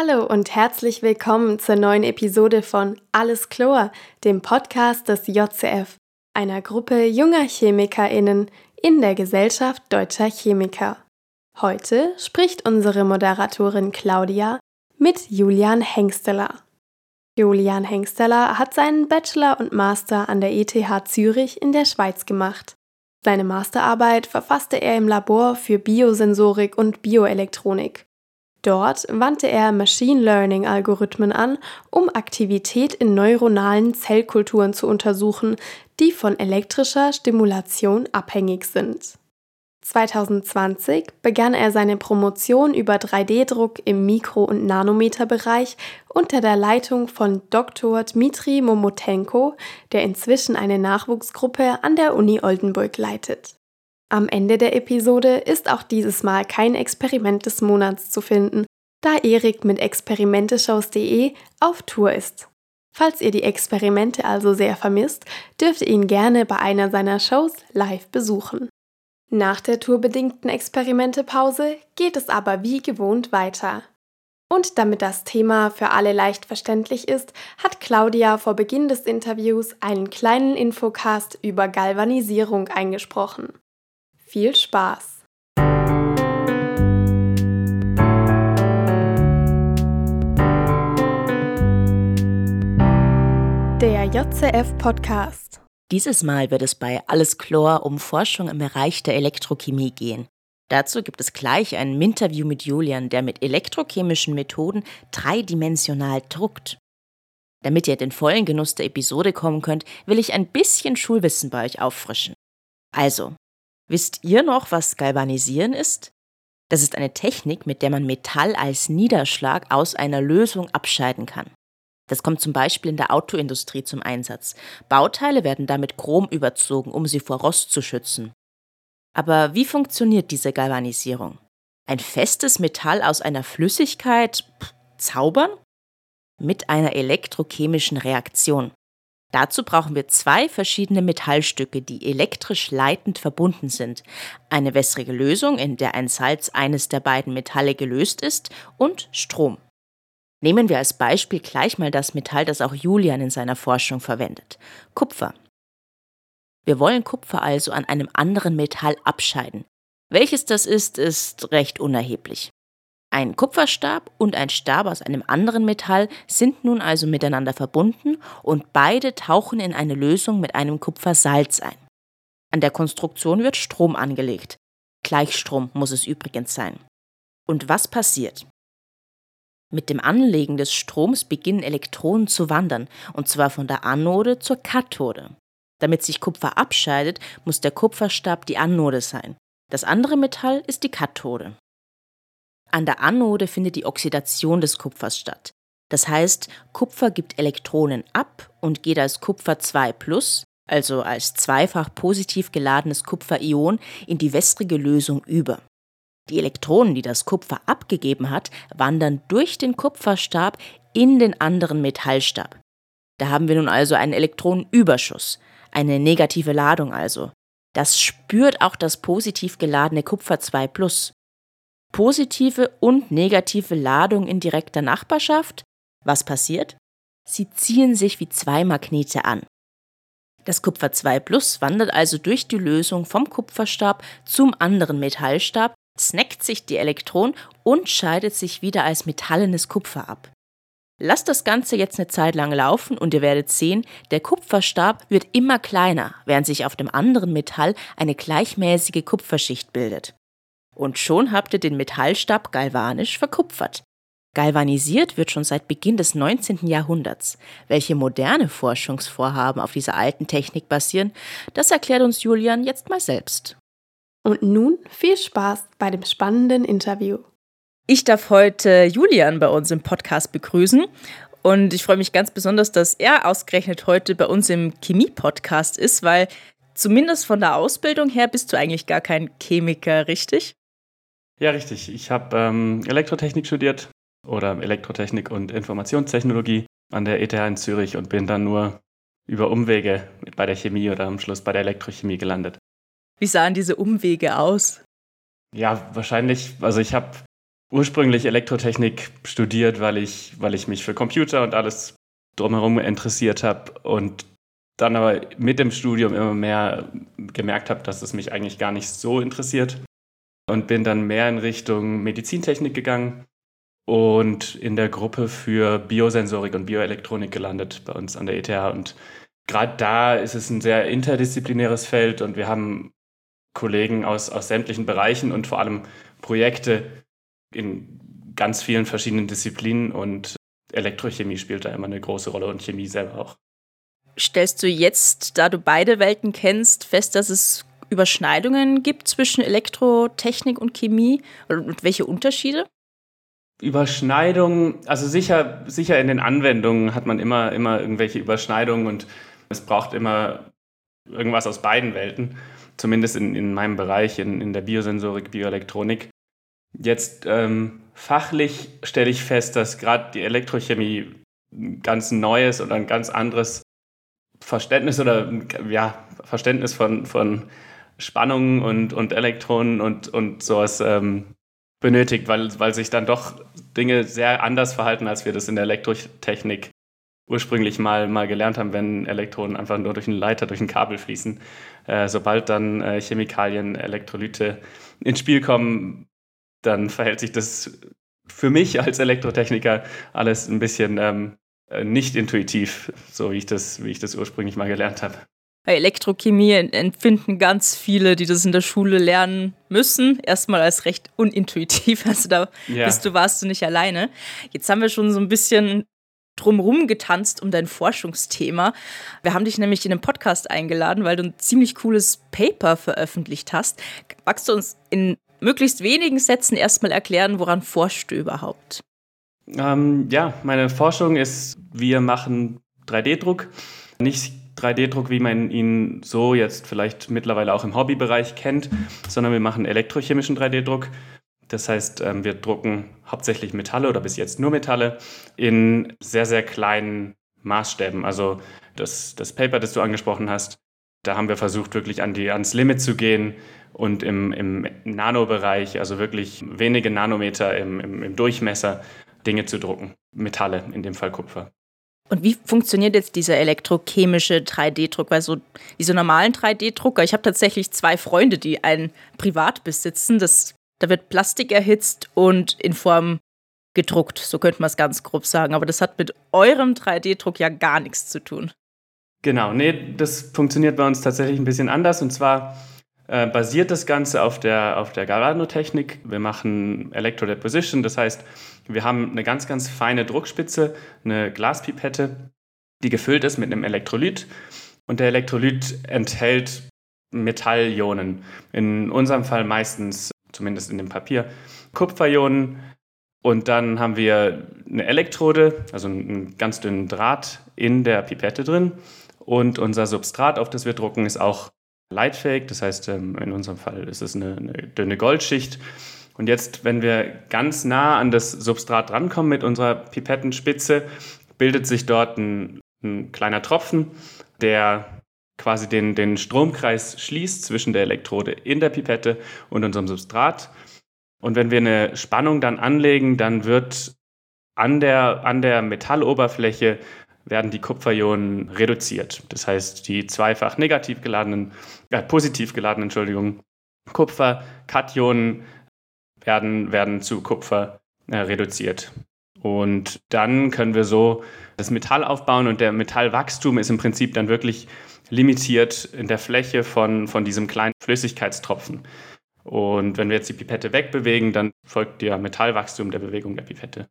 Hallo und herzlich willkommen zur neuen Episode von Alles Chlor, dem Podcast des JCF, einer Gruppe junger ChemikerInnen in der Gesellschaft deutscher Chemiker. Heute spricht unsere Moderatorin Claudia mit Julian Hengsteller. Julian Hengsteller hat seinen Bachelor und Master an der ETH Zürich in der Schweiz gemacht. Seine Masterarbeit verfasste er im Labor für Biosensorik und Bioelektronik. Dort wandte er Machine Learning-Algorithmen an, um Aktivität in neuronalen Zellkulturen zu untersuchen, die von elektrischer Stimulation abhängig sind. 2020 begann er seine Promotion über 3D-Druck im Mikro- und Nanometerbereich unter der Leitung von Dr. Dmitri Momotenko, der inzwischen eine Nachwuchsgruppe an der Uni Oldenburg leitet. Am Ende der Episode ist auch dieses Mal kein Experiment des Monats zu finden, da Erik mit experimenteshows.de auf Tour ist. Falls ihr die Experimente also sehr vermisst, dürft ihr ihn gerne bei einer seiner Shows live besuchen. Nach der tourbedingten Experimentepause geht es aber wie gewohnt weiter. Und damit das Thema für alle leicht verständlich ist, hat Claudia vor Beginn des Interviews einen kleinen Infocast über Galvanisierung eingesprochen. Viel Spaß! Der JCF Podcast. Dieses Mal wird es bei Alles Chlor um Forschung im Bereich der Elektrochemie gehen. Dazu gibt es gleich ein Interview mit Julian, der mit elektrochemischen Methoden dreidimensional druckt. Damit ihr den vollen Genuss der Episode kommen könnt, will ich ein bisschen Schulwissen bei euch auffrischen. Also, Wisst ihr noch, was Galvanisieren ist? Das ist eine Technik, mit der man Metall als Niederschlag aus einer Lösung abscheiden kann. Das kommt zum Beispiel in der Autoindustrie zum Einsatz. Bauteile werden damit Chrom überzogen, um sie vor Rost zu schützen. Aber wie funktioniert diese Galvanisierung? Ein festes Metall aus einer Flüssigkeit pff, zaubern? Mit einer elektrochemischen Reaktion. Dazu brauchen wir zwei verschiedene Metallstücke, die elektrisch leitend verbunden sind. Eine wässrige Lösung, in der ein Salz eines der beiden Metalle gelöst ist, und Strom. Nehmen wir als Beispiel gleich mal das Metall, das auch Julian in seiner Forschung verwendet. Kupfer. Wir wollen Kupfer also an einem anderen Metall abscheiden. Welches das ist, ist recht unerheblich. Ein Kupferstab und ein Stab aus einem anderen Metall sind nun also miteinander verbunden und beide tauchen in eine Lösung mit einem Kupfersalz ein. An der Konstruktion wird Strom angelegt. Gleichstrom muss es übrigens sein. Und was passiert? Mit dem Anlegen des Stroms beginnen Elektronen zu wandern, und zwar von der Anode zur Kathode. Damit sich Kupfer abscheidet, muss der Kupferstab die Anode sein. Das andere Metall ist die Kathode. An der Anode findet die Oxidation des Kupfers statt. Das heißt, Kupfer gibt Elektronen ab und geht als Kupfer 2 also als zweifach positiv geladenes Kupferion, in die wässrige Lösung über. Die Elektronen, die das Kupfer abgegeben hat, wandern durch den Kupferstab in den anderen Metallstab. Da haben wir nun also einen Elektronenüberschuss, eine negative Ladung also. Das spürt auch das positiv geladene Kupfer 2 positive und negative Ladung in direkter Nachbarschaft. Was passiert? Sie ziehen sich wie zwei Magnete an. Das Kupfer 2 Plus wandert also durch die Lösung vom Kupferstab zum anderen Metallstab, snackt sich die Elektronen und scheidet sich wieder als metallenes Kupfer ab. Lasst das Ganze jetzt eine Zeit lang laufen und ihr werdet sehen, der Kupferstab wird immer kleiner, während sich auf dem anderen Metall eine gleichmäßige Kupferschicht bildet. Und schon habt ihr den Metallstab galvanisch verkupfert. Galvanisiert wird schon seit Beginn des 19. Jahrhunderts. Welche moderne Forschungsvorhaben auf dieser alten Technik basieren, das erklärt uns Julian jetzt mal selbst. Und nun viel Spaß bei dem spannenden Interview. Ich darf heute Julian bei uns im Podcast begrüßen. Und ich freue mich ganz besonders, dass er ausgerechnet heute bei uns im Chemie-Podcast ist, weil zumindest von der Ausbildung her bist du eigentlich gar kein Chemiker, richtig? Ja, richtig. Ich habe ähm, Elektrotechnik studiert oder Elektrotechnik und Informationstechnologie an der ETH in Zürich und bin dann nur über Umwege bei der Chemie oder am Schluss bei der Elektrochemie gelandet. Wie sahen diese Umwege aus? Ja, wahrscheinlich, also ich habe ursprünglich Elektrotechnik studiert, weil ich, weil ich mich für Computer und alles drumherum interessiert habe und dann aber mit dem Studium immer mehr gemerkt habe, dass es mich eigentlich gar nicht so interessiert und bin dann mehr in Richtung Medizintechnik gegangen und in der Gruppe für Biosensorik und Bioelektronik gelandet bei uns an der ETH. Und gerade da ist es ein sehr interdisziplinäres Feld und wir haben Kollegen aus, aus sämtlichen Bereichen und vor allem Projekte in ganz vielen verschiedenen Disziplinen und Elektrochemie spielt da immer eine große Rolle und Chemie selber auch. Stellst du jetzt, da du beide Welten kennst, fest, dass es Überschneidungen gibt zwischen Elektrotechnik und Chemie und welche Unterschiede? Überschneidungen, also sicher, sicher in den Anwendungen hat man immer, immer irgendwelche Überschneidungen und es braucht immer irgendwas aus beiden Welten, zumindest in, in meinem Bereich, in, in der Biosensorik, Bioelektronik. Jetzt ähm, fachlich stelle ich fest, dass gerade die Elektrochemie ein ganz neues oder ein ganz anderes Verständnis oder ja, Verständnis von, von Spannungen und, und Elektronen und, und sowas ähm, benötigt, weil, weil sich dann doch Dinge sehr anders verhalten, als wir das in der Elektrotechnik ursprünglich mal, mal gelernt haben, wenn Elektronen einfach nur durch einen Leiter, durch ein Kabel fließen. Äh, sobald dann äh, Chemikalien, Elektrolyte ins Spiel kommen, dann verhält sich das für mich als Elektrotechniker alles ein bisschen ähm, äh, nicht intuitiv, so wie ich das, wie ich das ursprünglich mal gelernt habe. Elektrochemie empfinden ganz viele, die das in der Schule lernen müssen, erstmal als recht unintuitiv. Also da ja. bist du, warst du nicht alleine. Jetzt haben wir schon so ein bisschen drumrum getanzt um dein Forschungsthema. Wir haben dich nämlich in den Podcast eingeladen, weil du ein ziemlich cooles Paper veröffentlicht hast. Magst du uns in möglichst wenigen Sätzen erstmal erklären, woran forschst du überhaupt? Ähm, ja, meine Forschung ist, wir machen 3D-Druck. Nicht 3D-Druck, wie man ihn so jetzt vielleicht mittlerweile auch im Hobbybereich kennt, sondern wir machen elektrochemischen 3D-Druck. Das heißt, ähm, wir drucken hauptsächlich Metalle oder bis jetzt nur Metalle in sehr, sehr kleinen Maßstäben. Also das, das Paper, das du angesprochen hast, da haben wir versucht, wirklich an die, ans Limit zu gehen und im, im Nanobereich, also wirklich wenige Nanometer im, im, im Durchmesser, Dinge zu drucken. Metalle, in dem Fall Kupfer. Und wie funktioniert jetzt dieser elektrochemische 3D-Druck? Weil so diese normalen 3D-Drucker, ich habe tatsächlich zwei Freunde, die einen privat besitzen. Das, da wird Plastik erhitzt und in Form gedruckt, so könnte man es ganz grob sagen. Aber das hat mit eurem 3D-Druck ja gar nichts zu tun. Genau, nee, das funktioniert bei uns tatsächlich ein bisschen anders. Und zwar äh, basiert das Ganze auf der, auf der Galvano-Technik. Wir machen Electrodeposition, das heißt, wir haben eine ganz, ganz feine Druckspitze, eine Glaspipette, die gefüllt ist mit einem Elektrolyt. Und der Elektrolyt enthält Metallionen. In unserem Fall meistens, zumindest in dem Papier, Kupferionen. Und dann haben wir eine Elektrode, also einen ganz dünnen Draht in der Pipette drin. Und unser Substrat, auf das wir drucken, ist auch leitfähig. Das heißt, ähm, in unserem Fall ist es eine, eine dünne Goldschicht. Und jetzt, wenn wir ganz nah an das Substrat drankommen mit unserer Pipettenspitze, bildet sich dort ein, ein kleiner Tropfen, der quasi den, den Stromkreis schließt zwischen der Elektrode in der Pipette und unserem Substrat. Und wenn wir eine Spannung dann anlegen, dann wird an der, an der Metalloberfläche werden die Kupferionen reduziert. Das heißt, die zweifach negativ geladenen, äh, positiv geladenen, Entschuldigung, Kupfer-Kationen werden, werden zu Kupfer äh, reduziert. Und dann können wir so das Metall aufbauen und der Metallwachstum ist im Prinzip dann wirklich limitiert in der Fläche von, von diesem kleinen Flüssigkeitstropfen. Und wenn wir jetzt die Pipette wegbewegen, dann folgt der Metallwachstum der Bewegung der Pipette.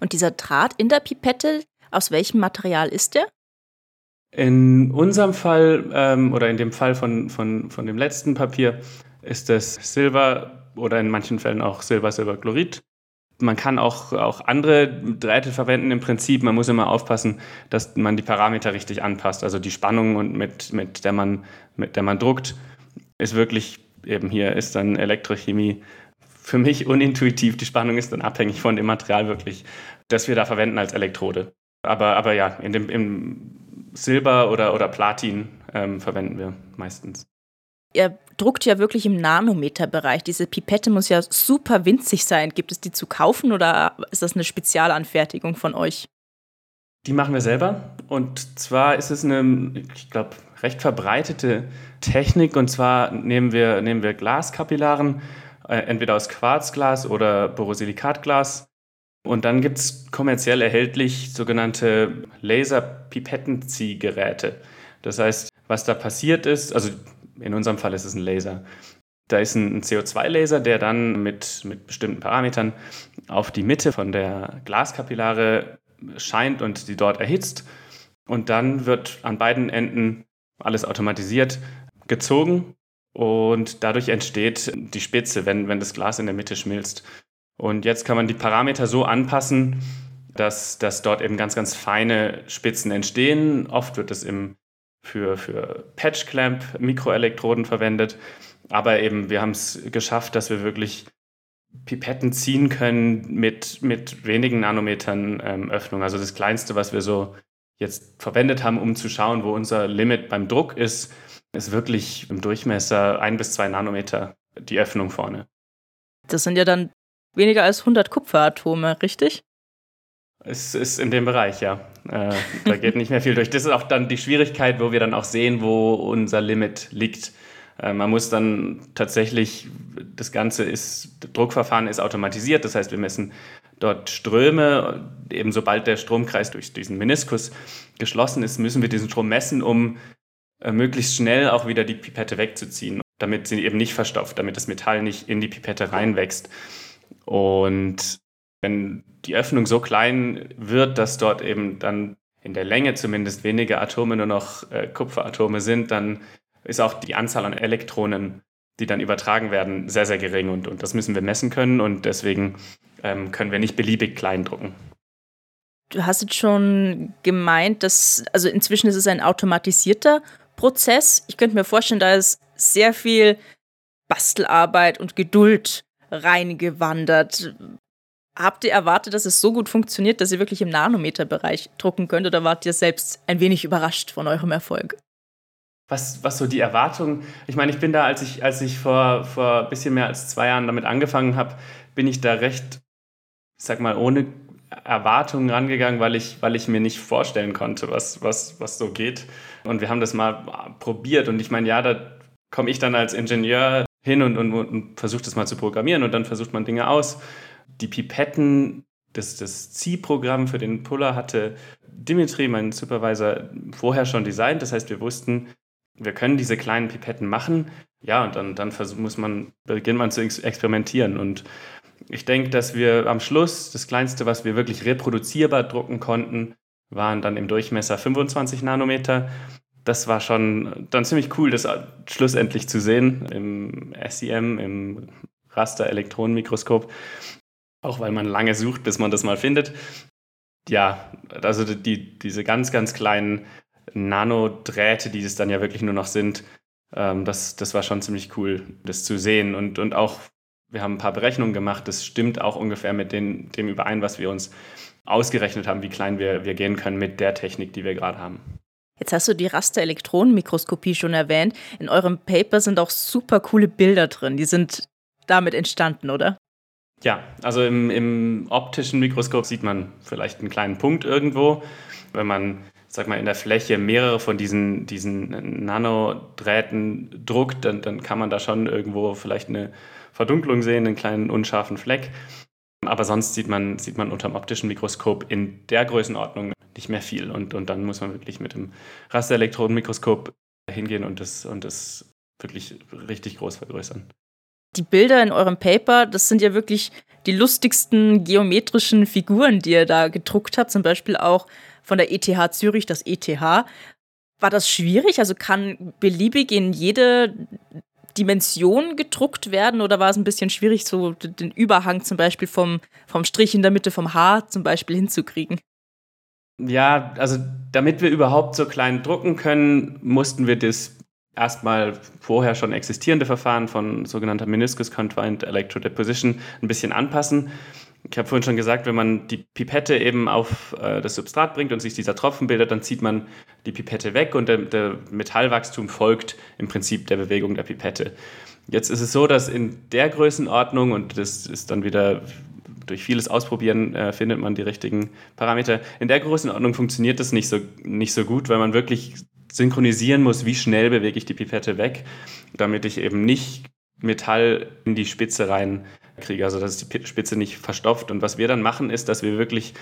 Und dieser Draht in der Pipette, aus welchem Material ist der? In unserem Fall ähm, oder in dem Fall von, von, von dem letzten Papier ist es Silber oder in manchen Fällen auch Silber-Silberchlorid. Man kann auch, auch andere Drähte verwenden im Prinzip. Man muss immer aufpassen, dass man die Parameter richtig anpasst. Also die Spannung, und mit, mit, der man, mit der man druckt, ist wirklich eben hier ist dann Elektrochemie für mich unintuitiv. Die Spannung ist dann abhängig von dem Material wirklich, das wir da verwenden als Elektrode. Aber, aber ja, in dem, im Silber oder, oder Platin ähm, verwenden wir meistens. Ihr druckt ja wirklich im Nanometerbereich. Diese Pipette muss ja super winzig sein. Gibt es die zu kaufen oder ist das eine Spezialanfertigung von euch? Die machen wir selber. Und zwar ist es eine, ich glaube, recht verbreitete Technik. Und zwar nehmen wir, nehmen wir Glaskapillaren, äh, entweder aus Quarzglas oder Borosilikatglas. Und dann gibt es kommerziell erhältlich sogenannte Laserpipettenziehgeräte. Das heißt, was da passiert ist, also in unserem Fall ist es ein Laser. Da ist ein CO2-Laser, der dann mit, mit bestimmten Parametern auf die Mitte von der Glaskapillare scheint und sie dort erhitzt. Und dann wird an beiden Enden alles automatisiert gezogen und dadurch entsteht die Spitze, wenn, wenn das Glas in der Mitte schmilzt. Und jetzt kann man die Parameter so anpassen, dass, dass dort eben ganz, ganz feine Spitzen entstehen. Oft wird es im, für, für Patch-Clamp Mikroelektroden verwendet. Aber eben, wir haben es geschafft, dass wir wirklich Pipetten ziehen können mit, mit wenigen Nanometern ähm, Öffnung. Also das Kleinste, was wir so jetzt verwendet haben, um zu schauen, wo unser Limit beim Druck ist, ist wirklich im Durchmesser ein bis zwei Nanometer die Öffnung vorne. Das sind ja dann weniger als 100 Kupferatome, richtig? Es ist in dem Bereich, ja. Äh, da geht nicht mehr viel durch. Das ist auch dann die Schwierigkeit, wo wir dann auch sehen, wo unser Limit liegt. Äh, man muss dann tatsächlich, das Ganze ist, das Druckverfahren ist automatisiert, das heißt, wir messen dort Ströme. Eben sobald der Stromkreis durch diesen Meniskus geschlossen ist, müssen wir diesen Strom messen, um äh, möglichst schnell auch wieder die Pipette wegzuziehen, damit sie eben nicht verstopft, damit das Metall nicht in die Pipette reinwächst. Und wenn die Öffnung so klein wird, dass dort eben dann in der Länge zumindest wenige Atome nur noch äh, Kupferatome sind, dann ist auch die Anzahl an Elektronen, die dann übertragen werden, sehr, sehr gering. Und, und das müssen wir messen können und deswegen ähm, können wir nicht beliebig klein drucken. Du hast jetzt schon gemeint, dass, also inzwischen ist es ein automatisierter Prozess. Ich könnte mir vorstellen, da ist sehr viel Bastelarbeit und Geduld reingewandert. Habt ihr erwartet, dass es so gut funktioniert, dass ihr wirklich im Nanometerbereich drucken könnt oder wart ihr selbst ein wenig überrascht von eurem Erfolg? Was, was so die Erwartung, ich meine, ich bin da, als ich, als ich vor, vor ein bisschen mehr als zwei Jahren damit angefangen habe, bin ich da recht, ich sag mal, ohne Erwartungen rangegangen, weil ich, weil ich mir nicht vorstellen konnte, was, was, was so geht. Und wir haben das mal probiert. Und ich meine, ja, da komme ich dann als Ingenieur hin und, und, und versuche das mal zu programmieren und dann versucht man Dinge aus. Die Pipetten, das, das Ziehprogramm für den Puller hatte Dimitri, mein Supervisor, vorher schon designt. Das heißt, wir wussten, wir können diese kleinen Pipetten machen. Ja, und dann, dann muss man, beginnt man zu experimentieren. Und ich denke, dass wir am Schluss das Kleinste, was wir wirklich reproduzierbar drucken konnten, waren dann im Durchmesser 25 Nanometer. Das war schon dann ziemlich cool, das schlussendlich zu sehen im SEM, im Raster-Elektronenmikroskop. Auch weil man lange sucht, bis man das mal findet. Ja, also die, diese ganz, ganz kleinen Nanodrähte, die es dann ja wirklich nur noch sind, ähm, das, das war schon ziemlich cool, das zu sehen. Und, und auch wir haben ein paar Berechnungen gemacht. Das stimmt auch ungefähr mit den, dem überein, was wir uns ausgerechnet haben, wie klein wir, wir gehen können mit der Technik, die wir gerade haben. Jetzt hast du die Raster-Elektronenmikroskopie schon erwähnt. In eurem Paper sind auch super coole Bilder drin. Die sind damit entstanden, oder? Ja, also im, im optischen Mikroskop sieht man vielleicht einen kleinen Punkt irgendwo. Wenn man, sag mal, in der Fläche mehrere von diesen, diesen Nanodrähten druckt, dann, dann kann man da schon irgendwo vielleicht eine Verdunklung sehen, einen kleinen unscharfen Fleck. Aber sonst sieht man, sieht man unter dem optischen Mikroskop in der Größenordnung nicht mehr viel. Und, und dann muss man wirklich mit dem Rasterelektronenmikroskop hingehen und das, und das wirklich richtig groß vergrößern. Die Bilder in eurem Paper, das sind ja wirklich die lustigsten geometrischen Figuren, die ihr da gedruckt habt, zum Beispiel auch von der ETH Zürich, das ETH. War das schwierig? Also kann beliebig in jede Dimensionen gedruckt werden oder war es ein bisschen schwierig, so den Überhang zum Beispiel vom, vom Strich in der Mitte vom Haar zum Beispiel hinzukriegen? Ja, also damit wir überhaupt so klein drucken können, mussten wir das erstmal vorher schon existierende Verfahren von sogenannter Meniscus Confined Electrodeposition ein bisschen anpassen. Ich habe vorhin schon gesagt, wenn man die Pipette eben auf äh, das Substrat bringt und sich dieser Tropfen bildet, dann zieht man die Pipette weg und der, der Metallwachstum folgt im Prinzip der Bewegung der Pipette. Jetzt ist es so, dass in der Größenordnung, und das ist dann wieder durch vieles Ausprobieren äh, findet man die richtigen Parameter. In der Größenordnung funktioniert das nicht so, nicht so gut, weil man wirklich synchronisieren muss, wie schnell bewege ich die Pipette weg, damit ich eben nicht Metall in die Spitze rein kriege, also dass die Spitze nicht verstopft. Und was wir dann machen, ist, dass wir wirklich,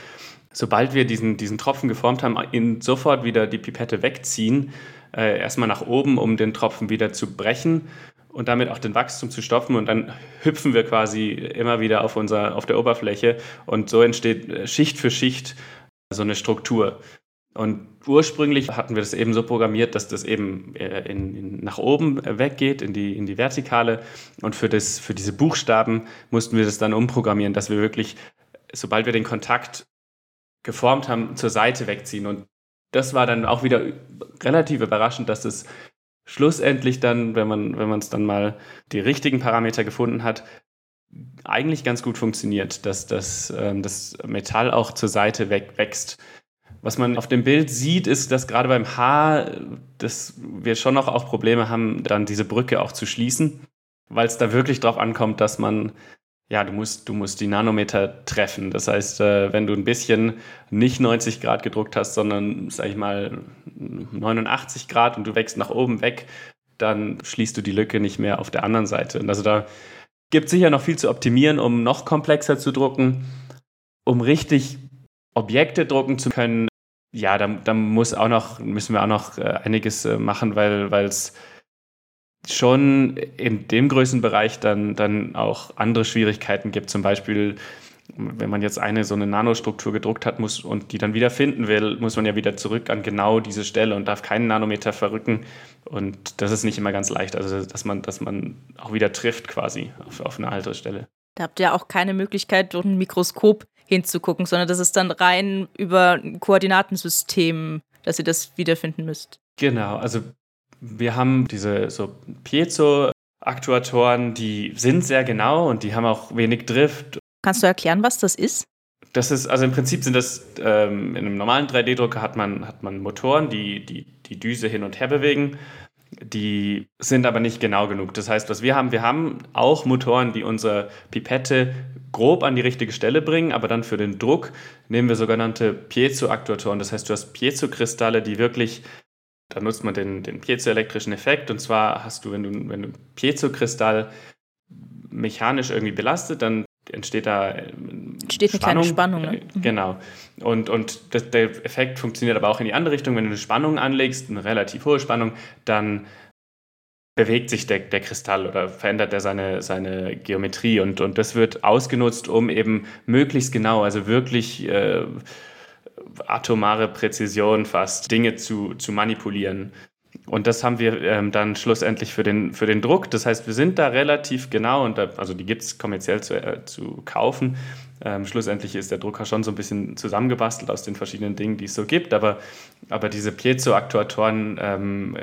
sobald wir diesen, diesen Tropfen geformt haben, in, sofort wieder die Pipette wegziehen, äh, erstmal nach oben, um den Tropfen wieder zu brechen und damit auch den Wachstum zu stoppen und dann hüpfen wir quasi immer wieder auf, unser, auf der Oberfläche und so entsteht äh, Schicht für Schicht so eine Struktur. Und ursprünglich hatten wir das eben so programmiert, dass das eben äh, in, in, nach oben weggeht, in die, in die Vertikale. Und für, das, für diese Buchstaben mussten wir das dann umprogrammieren, dass wir wirklich, sobald wir den Kontakt geformt haben, zur Seite wegziehen. Und das war dann auch wieder relativ überraschend, dass es schlussendlich dann, wenn man wenn es dann mal die richtigen Parameter gefunden hat, eigentlich ganz gut funktioniert, dass, dass ähm, das Metall auch zur Seite weg, wächst. Was man auf dem Bild sieht, ist, dass gerade beim Haar, dass wir schon noch auch Probleme haben, dann diese Brücke auch zu schließen, weil es da wirklich drauf ankommt, dass man ja, du musst, du musst die Nanometer treffen. Das heißt, äh, wenn du ein bisschen nicht 90 Grad gedruckt hast, sondern, sag ich mal, 89 Grad und du wächst nach oben weg, dann schließt du die Lücke nicht mehr auf der anderen Seite. Und also da gibt es sicher noch viel zu optimieren, um noch komplexer zu drucken, um richtig Objekte drucken zu können. Ja, da, da muss auch noch, müssen wir auch noch äh, einiges äh, machen, weil es schon in dem Größenbereich dann, dann auch andere Schwierigkeiten gibt. Zum Beispiel, wenn man jetzt eine so eine Nanostruktur gedruckt hat muss und die dann wieder finden will, muss man ja wieder zurück an genau diese Stelle und darf keinen Nanometer verrücken. Und das ist nicht immer ganz leicht. Also, dass man, dass man auch wieder trifft quasi auf, auf eine andere Stelle. Da habt ihr auch keine Möglichkeit, durch ein Mikroskop hinzugucken, sondern das ist dann rein über ein Koordinatensystem, dass ihr das wiederfinden müsst. Genau, also wir haben diese so Piezo-Aktuatoren, die sind sehr genau und die haben auch wenig Drift. Kannst du erklären, was das ist? Das ist, also im Prinzip sind das, ähm, in einem normalen 3D-Drucker hat man, hat man Motoren, die, die die Düse hin und her bewegen. Die sind aber nicht genau genug. Das heißt, was wir haben, wir haben auch Motoren, die unsere Pipette grob an die richtige Stelle bringen, aber dann für den Druck nehmen wir sogenannte Piezo-Aktuatoren. Das heißt, du hast Piezo-Kristalle, die wirklich da nutzt man den, den piezoelektrischen Effekt. Und zwar hast du, wenn du, wenn du Piezokristall mechanisch irgendwie belastet, dann entsteht da entsteht eine kleine Spannung. Ne? Mhm. Genau. Und, und das, der Effekt funktioniert aber auch in die andere Richtung. Wenn du eine Spannung anlegst, eine relativ hohe Spannung, dann bewegt sich der, der Kristall oder verändert er seine, seine Geometrie. Und, und das wird ausgenutzt, um eben möglichst genau, also wirklich äh, atomare Präzision fast, Dinge zu, zu manipulieren. Und das haben wir ähm, dann schlussendlich für den, für den Druck. Das heißt, wir sind da relativ genau und da, also die gibt es kommerziell zu, äh, zu kaufen. Ähm, schlussendlich ist der Drucker schon so ein bisschen zusammengebastelt aus den verschiedenen Dingen, die es so gibt. Aber, aber diese Piezo-Aktuatoren ähm,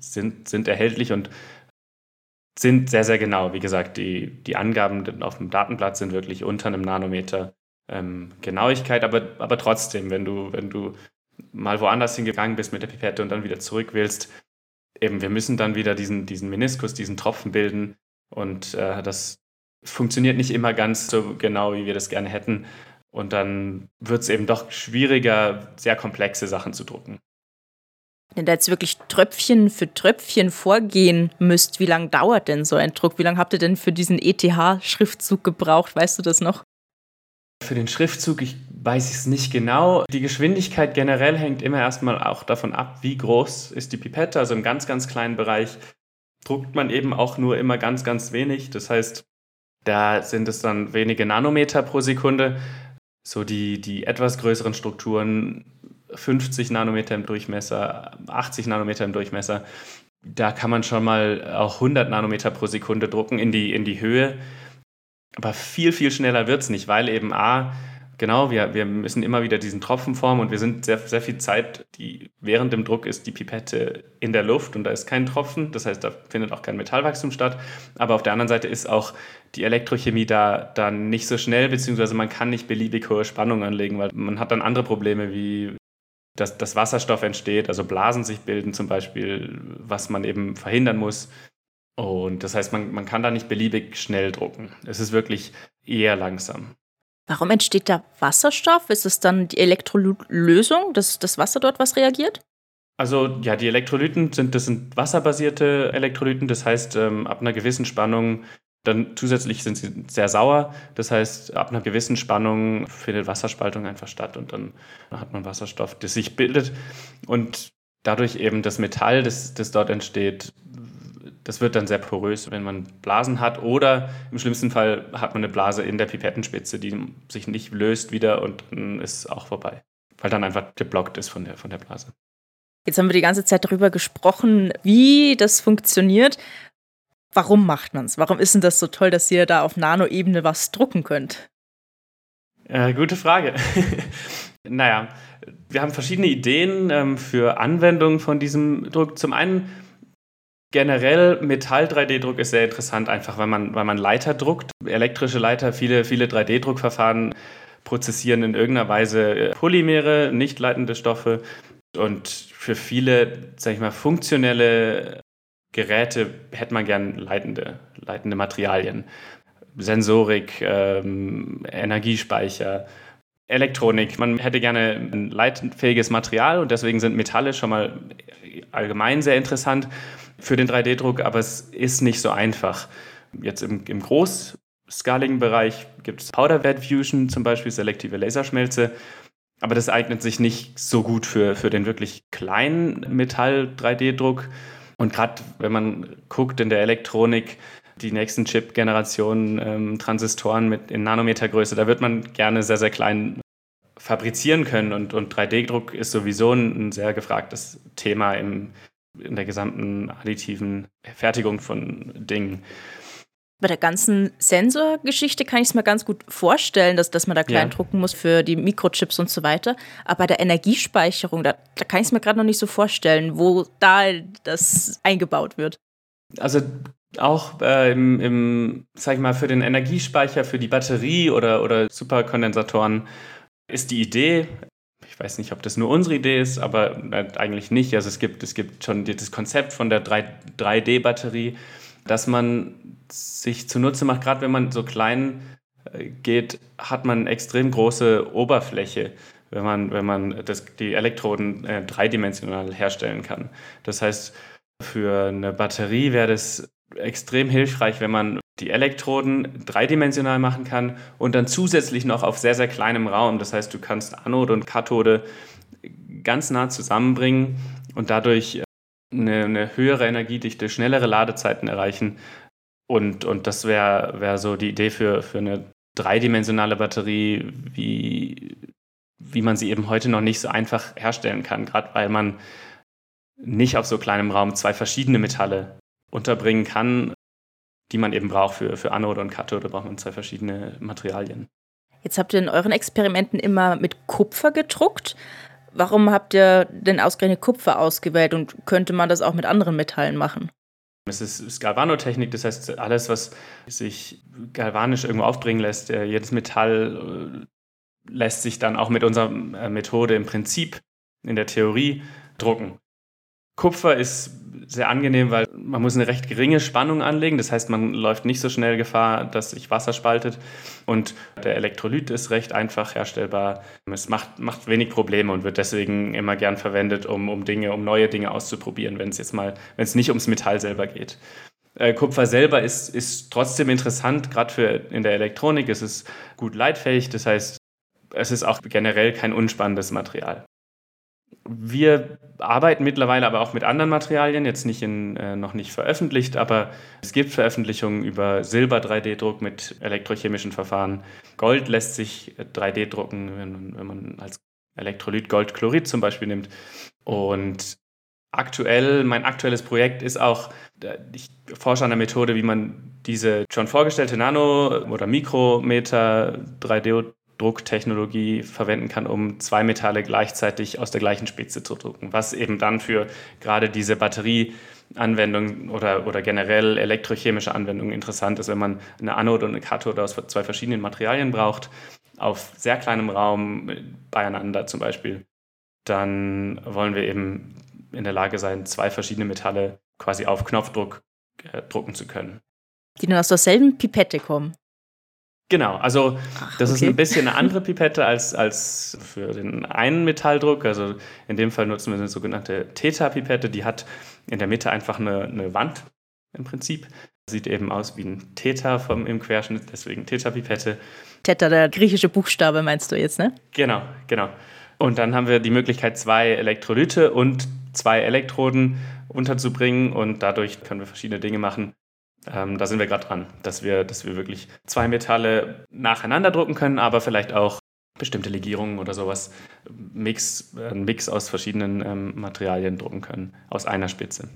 sind, sind erhältlich und sind sehr, sehr genau. Wie gesagt, die, die Angaben auf dem Datenblatt sind wirklich unter einem Nanometer ähm, Genauigkeit, aber, aber trotzdem, wenn du, wenn du mal woanders hingegangen bist mit der Pipette und dann wieder zurück willst, eben, wir müssen dann wieder diesen, diesen Meniskus, diesen Tropfen bilden und äh, das funktioniert nicht immer ganz so genau, wie wir das gerne hätten. Und dann wird es eben doch schwieriger, sehr komplexe Sachen zu drucken. Wenn ihr jetzt wirklich Tröpfchen für Tröpfchen vorgehen müsst, wie lange dauert denn so ein Druck? Wie lange habt ihr denn für diesen ETH-Schriftzug gebraucht? Weißt du das noch? Für den Schriftzug, ich weiß es nicht genau. Die Geschwindigkeit generell hängt immer erstmal auch davon ab, wie groß ist die Pipette. Also im ganz, ganz kleinen Bereich druckt man eben auch nur immer ganz, ganz wenig. Das heißt, da sind es dann wenige Nanometer pro Sekunde. So die, die etwas größeren Strukturen, 50 Nanometer im Durchmesser, 80 Nanometer im Durchmesser, da kann man schon mal auch 100 Nanometer pro Sekunde drucken in die, in die Höhe. Aber viel, viel schneller wird es nicht, weil eben A, Genau, wir, wir müssen immer wieder diesen Tropfen formen und wir sind sehr, sehr viel Zeit, die während dem Druck ist die Pipette in der Luft und da ist kein Tropfen, das heißt, da findet auch kein Metallwachstum statt. Aber auf der anderen Seite ist auch die Elektrochemie da, da nicht so schnell, beziehungsweise man kann nicht beliebig hohe Spannungen anlegen, weil man hat dann andere Probleme wie dass, dass Wasserstoff entsteht, also Blasen sich bilden zum Beispiel, was man eben verhindern muss. Und das heißt, man, man kann da nicht beliebig schnell drucken. Es ist wirklich eher langsam. Warum entsteht da Wasserstoff? Ist es dann die Elektrolytlösung, dass das Wasser dort was reagiert? Also ja, die Elektrolyten sind, das sind wasserbasierte Elektrolyten, das heißt, ähm, ab einer gewissen Spannung, dann zusätzlich sind sie sehr sauer, das heißt, ab einer gewissen Spannung findet Wasserspaltung einfach statt und dann hat man Wasserstoff, das sich bildet und dadurch eben das Metall, das, das dort entsteht, das wird dann sehr porös, wenn man Blasen hat. Oder im schlimmsten Fall hat man eine Blase in der Pipettenspitze, die sich nicht löst wieder und dann ist auch vorbei. Weil dann einfach geblockt ist von der, von der Blase. Jetzt haben wir die ganze Zeit darüber gesprochen, wie das funktioniert. Warum macht man es? Warum ist denn das so toll, dass ihr da auf Nano-Ebene was drucken könnt? Äh, gute Frage. naja, wir haben verschiedene Ideen ähm, für Anwendungen von diesem Druck. Zum einen Generell Metall-3D-Druck ist sehr interessant, einfach weil man, weil man Leiter druckt. Elektrische Leiter, viele, viele 3D-Druckverfahren prozessieren in irgendeiner Weise äh, Polymere, nicht leitende Stoffe. Und für viele, sag ich mal, funktionelle Geräte hätte man gern leitende, leitende Materialien. Sensorik, ähm, Energiespeicher, Elektronik. Man hätte gerne ein leitfähiges Material und deswegen sind Metalle schon mal allgemein sehr interessant für den 3D-Druck, aber es ist nicht so einfach. Jetzt im, im großskaligen Bereich gibt es Powder Bed Fusion, zum Beispiel selektive Laserschmelze. Aber das eignet sich nicht so gut für, für den wirklich kleinen Metall-3D-Druck. Und gerade wenn man guckt in der Elektronik, die nächsten Chip-Generationen, ähm, Transistoren mit in Nanometergröße, da wird man gerne sehr, sehr klein fabrizieren können. Und, und 3D-Druck ist sowieso ein sehr gefragtes Thema im, in der gesamten additiven Fertigung von Dingen. Bei der ganzen Sensorgeschichte kann ich es mir ganz gut vorstellen, dass, dass man da klein ja. drucken muss für die Mikrochips und so weiter. Aber bei der Energiespeicherung, da, da kann ich es mir gerade noch nicht so vorstellen, wo da das eingebaut wird. Also auch äh, im, im, sag ich mal, für den Energiespeicher, für die Batterie oder, oder Superkondensatoren ist die Idee, ich weiß nicht, ob das nur unsere Idee ist, aber äh, eigentlich nicht. Also es gibt, es gibt schon das Konzept von der 3D-Batterie, dass man sich zunutze macht, gerade wenn man so klein äh, geht, hat man extrem große Oberfläche, wenn man, wenn man das, die Elektroden äh, dreidimensional herstellen kann. Das heißt, für eine Batterie wäre das extrem hilfreich, wenn man die Elektroden dreidimensional machen kann und dann zusätzlich noch auf sehr, sehr kleinem Raum. Das heißt, du kannst Anode und Kathode ganz nah zusammenbringen und dadurch äh, eine, eine höhere Energiedichte, schnellere Ladezeiten erreichen. Und, und das wäre wär so die Idee für, für eine dreidimensionale Batterie, wie, wie man sie eben heute noch nicht so einfach herstellen kann, gerade weil man nicht auf so kleinem Raum zwei verschiedene Metalle unterbringen kann die man eben braucht für, für Anode und Kathode, braucht man zwei verschiedene Materialien. Jetzt habt ihr in euren Experimenten immer mit Kupfer gedruckt. Warum habt ihr denn ausgerechnet Kupfer ausgewählt und könnte man das auch mit anderen Metallen machen? Es ist Galvanotechnik, das heißt, alles, was sich galvanisch irgendwo aufbringen lässt, äh, jedes Metall äh, lässt sich dann auch mit unserer äh, Methode im Prinzip in der Theorie drucken. Kupfer ist sehr angenehm, weil man muss eine recht geringe Spannung anlegen. Das heißt, man läuft nicht so schnell Gefahr, dass sich Wasser spaltet. Und der Elektrolyt ist recht einfach herstellbar. Es macht, macht wenig Probleme und wird deswegen immer gern verwendet, um, um Dinge, um neue Dinge auszuprobieren, wenn es jetzt mal, wenn es nicht ums Metall selber geht. Äh, Kupfer selber ist, ist trotzdem interessant, gerade für in der Elektronik. Es ist gut leitfähig, das heißt, es ist auch generell kein unspannendes Material. Wir arbeiten mittlerweile aber auch mit anderen Materialien, jetzt nicht in, äh, noch nicht veröffentlicht, aber es gibt Veröffentlichungen über Silber-3D-Druck mit elektrochemischen Verfahren. Gold lässt sich 3D drucken, wenn, wenn man als Elektrolyt Goldchlorid zum Beispiel nimmt. Und aktuell, mein aktuelles Projekt ist auch, ich forsche an der Methode, wie man diese schon vorgestellte Nano- oder Mikrometer 3D Drucktechnologie verwenden kann, um zwei Metalle gleichzeitig aus der gleichen Spitze zu drucken, was eben dann für gerade diese Batterieanwendung oder, oder generell elektrochemische Anwendungen interessant ist, wenn man eine Anode und eine Kathode aus zwei verschiedenen Materialien braucht, auf sehr kleinem Raum beieinander zum Beispiel, dann wollen wir eben in der Lage sein, zwei verschiedene Metalle quasi auf Knopfdruck äh, drucken zu können. Die dann aus derselben Pipette kommen. Genau, also Ach, das okay. ist ein bisschen eine andere Pipette als, als für den einen Metalldruck. Also in dem Fall nutzen wir eine sogenannte Theta-Pipette. Die hat in der Mitte einfach eine, eine Wand im Prinzip. Sieht eben aus wie ein Theta vom, im Querschnitt, deswegen Theta-Pipette. Theta, der griechische Buchstabe meinst du jetzt, ne? Genau, genau. Und dann haben wir die Möglichkeit, zwei Elektrolyte und zwei Elektroden unterzubringen und dadurch können wir verschiedene Dinge machen. Ähm, da sind wir gerade dran, dass wir, dass wir wirklich zwei Metalle nacheinander drucken können, aber vielleicht auch bestimmte Legierungen oder sowas, Mix, einen Mix aus verschiedenen ähm, Materialien drucken können, aus einer Spitze.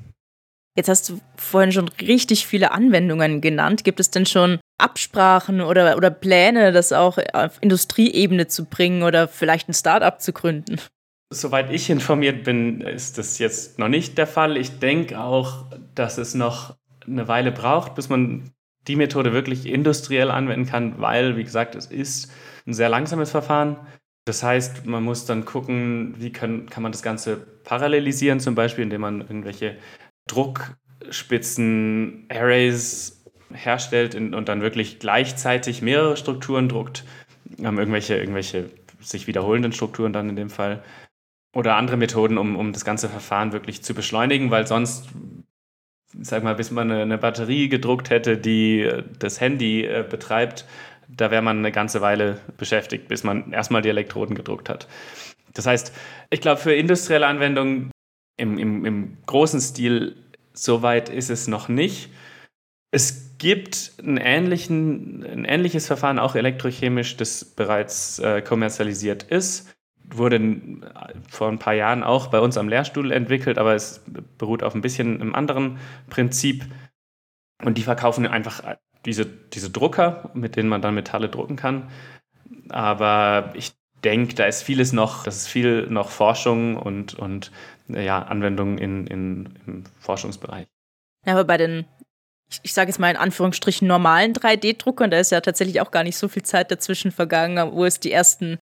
Jetzt hast du vorhin schon richtig viele Anwendungen genannt. Gibt es denn schon Absprachen oder, oder Pläne, das auch auf Industrieebene zu bringen oder vielleicht ein Startup zu gründen? Soweit ich informiert bin, ist das jetzt noch nicht der Fall. Ich denke auch, dass es noch eine Weile braucht, bis man die Methode wirklich industriell anwenden kann, weil, wie gesagt, es ist ein sehr langsames Verfahren. Das heißt, man muss dann gucken, wie können, kann man das Ganze parallelisieren, zum Beispiel, indem man irgendwelche Druckspitzen-Arrays herstellt und dann wirklich gleichzeitig mehrere Strukturen druckt, ähm, irgendwelche, irgendwelche sich wiederholenden Strukturen dann in dem Fall. Oder andere Methoden, um, um das ganze Verfahren wirklich zu beschleunigen, weil sonst sag mal, bis man eine, Batterie gedruckt hätte, die äh, das Handy äh, betreibt, da wäre man eine ganze Weile beschäftigt, bis man erstmal die Elektroden gedruckt hat. Das heißt, ich glaube, für industrielle Anwendungen im, im, im großen Stil, soweit ist es noch nicht. Es gibt ein, ähnlichen, ein ähnliches Verfahren, auch elektrochemisch, das bereits äh, kommerzialisiert ist wurde vor ein paar Jahren auch bei uns am Lehrstuhl entwickelt, aber es beruht auf ein bisschen einem anderen Prinzip. Und die verkaufen einfach diese, diese Drucker, mit denen man dann Metalle drucken kann. Aber ich denke, da ist vieles noch, das ist viel noch Forschung und, und ja, Anwendungen in, in, im Forschungsbereich. Ja, aber bei den, ich, ich sage jetzt mal in Anführungsstrichen, normalen 3D-Druckern, da ist ja tatsächlich auch gar nicht so viel Zeit dazwischen vergangen, wo es die ersten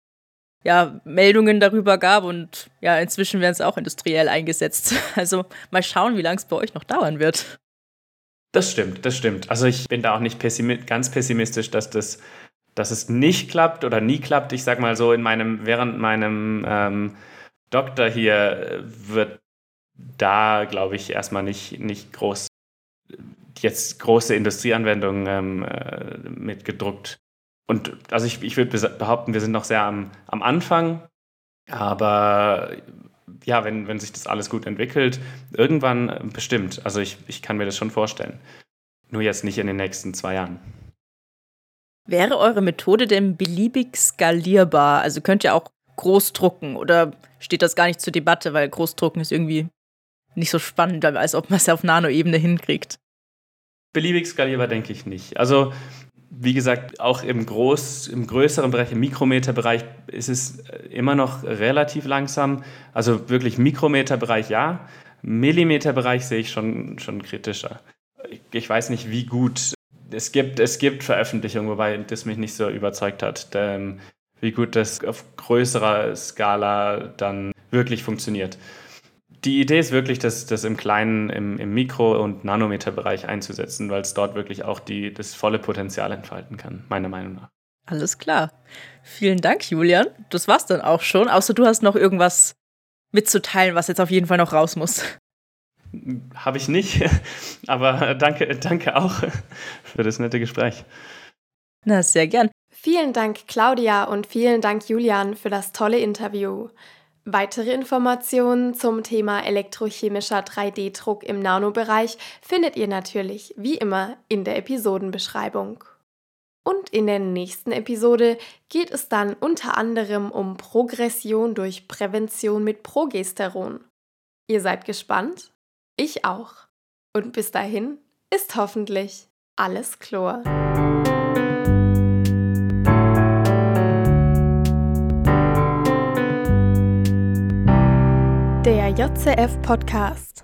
ja, Meldungen darüber gab und ja, inzwischen werden es auch industriell eingesetzt. Also mal schauen, wie lange es bei euch noch dauern wird. Das stimmt, das stimmt. Also ich bin da auch nicht pessimi ganz pessimistisch, dass das dass es nicht klappt oder nie klappt. Ich sag mal so, in meinem, während meinem ähm, Doktor hier wird da, glaube ich, erstmal nicht, nicht groß jetzt große Industrieanwendungen ähm, äh, mitgedruckt und also ich, ich würde behaupten, wir sind noch sehr am, am Anfang, aber ja, wenn, wenn sich das alles gut entwickelt, irgendwann bestimmt. Also ich, ich kann mir das schon vorstellen. Nur jetzt nicht in den nächsten zwei Jahren. Wäre eure Methode denn beliebig skalierbar? Also könnt ihr auch Großdrucken oder steht das gar nicht zur Debatte, weil Großdrucken ist irgendwie nicht so spannend, als ob man es auf Nanoebene hinkriegt? Beliebig skalierbar denke ich nicht. Also wie gesagt, auch im, Groß-, im größeren Bereich, im Mikrometerbereich ist es immer noch relativ langsam. Also wirklich Mikrometerbereich ja. Millimeterbereich sehe ich schon, schon kritischer. Ich weiß nicht, wie gut es gibt. Es gibt Veröffentlichungen, wobei das mich nicht so überzeugt hat, ähm, wie gut das auf größerer Skala dann wirklich funktioniert die Idee ist wirklich, das, das im kleinen, im, im Mikro- und Nanometerbereich einzusetzen, weil es dort wirklich auch die, das volle Potenzial entfalten kann, meiner Meinung nach. Alles klar. Vielen Dank, Julian. Das war's dann auch schon. Außer du hast noch irgendwas mitzuteilen, was jetzt auf jeden Fall noch raus muss. Habe ich nicht, aber danke, danke auch für das nette Gespräch. Na, sehr gern. Vielen Dank, Claudia, und vielen Dank, Julian, für das tolle Interview. Weitere Informationen zum Thema elektrochemischer 3D-Druck im Nanobereich findet ihr natürlich wie immer in der Episodenbeschreibung. Und in der nächsten Episode geht es dann unter anderem um Progression durch Prävention mit Progesteron. Ihr seid gespannt? Ich auch. Und bis dahin ist hoffentlich alles Chlor. HCF Podcast.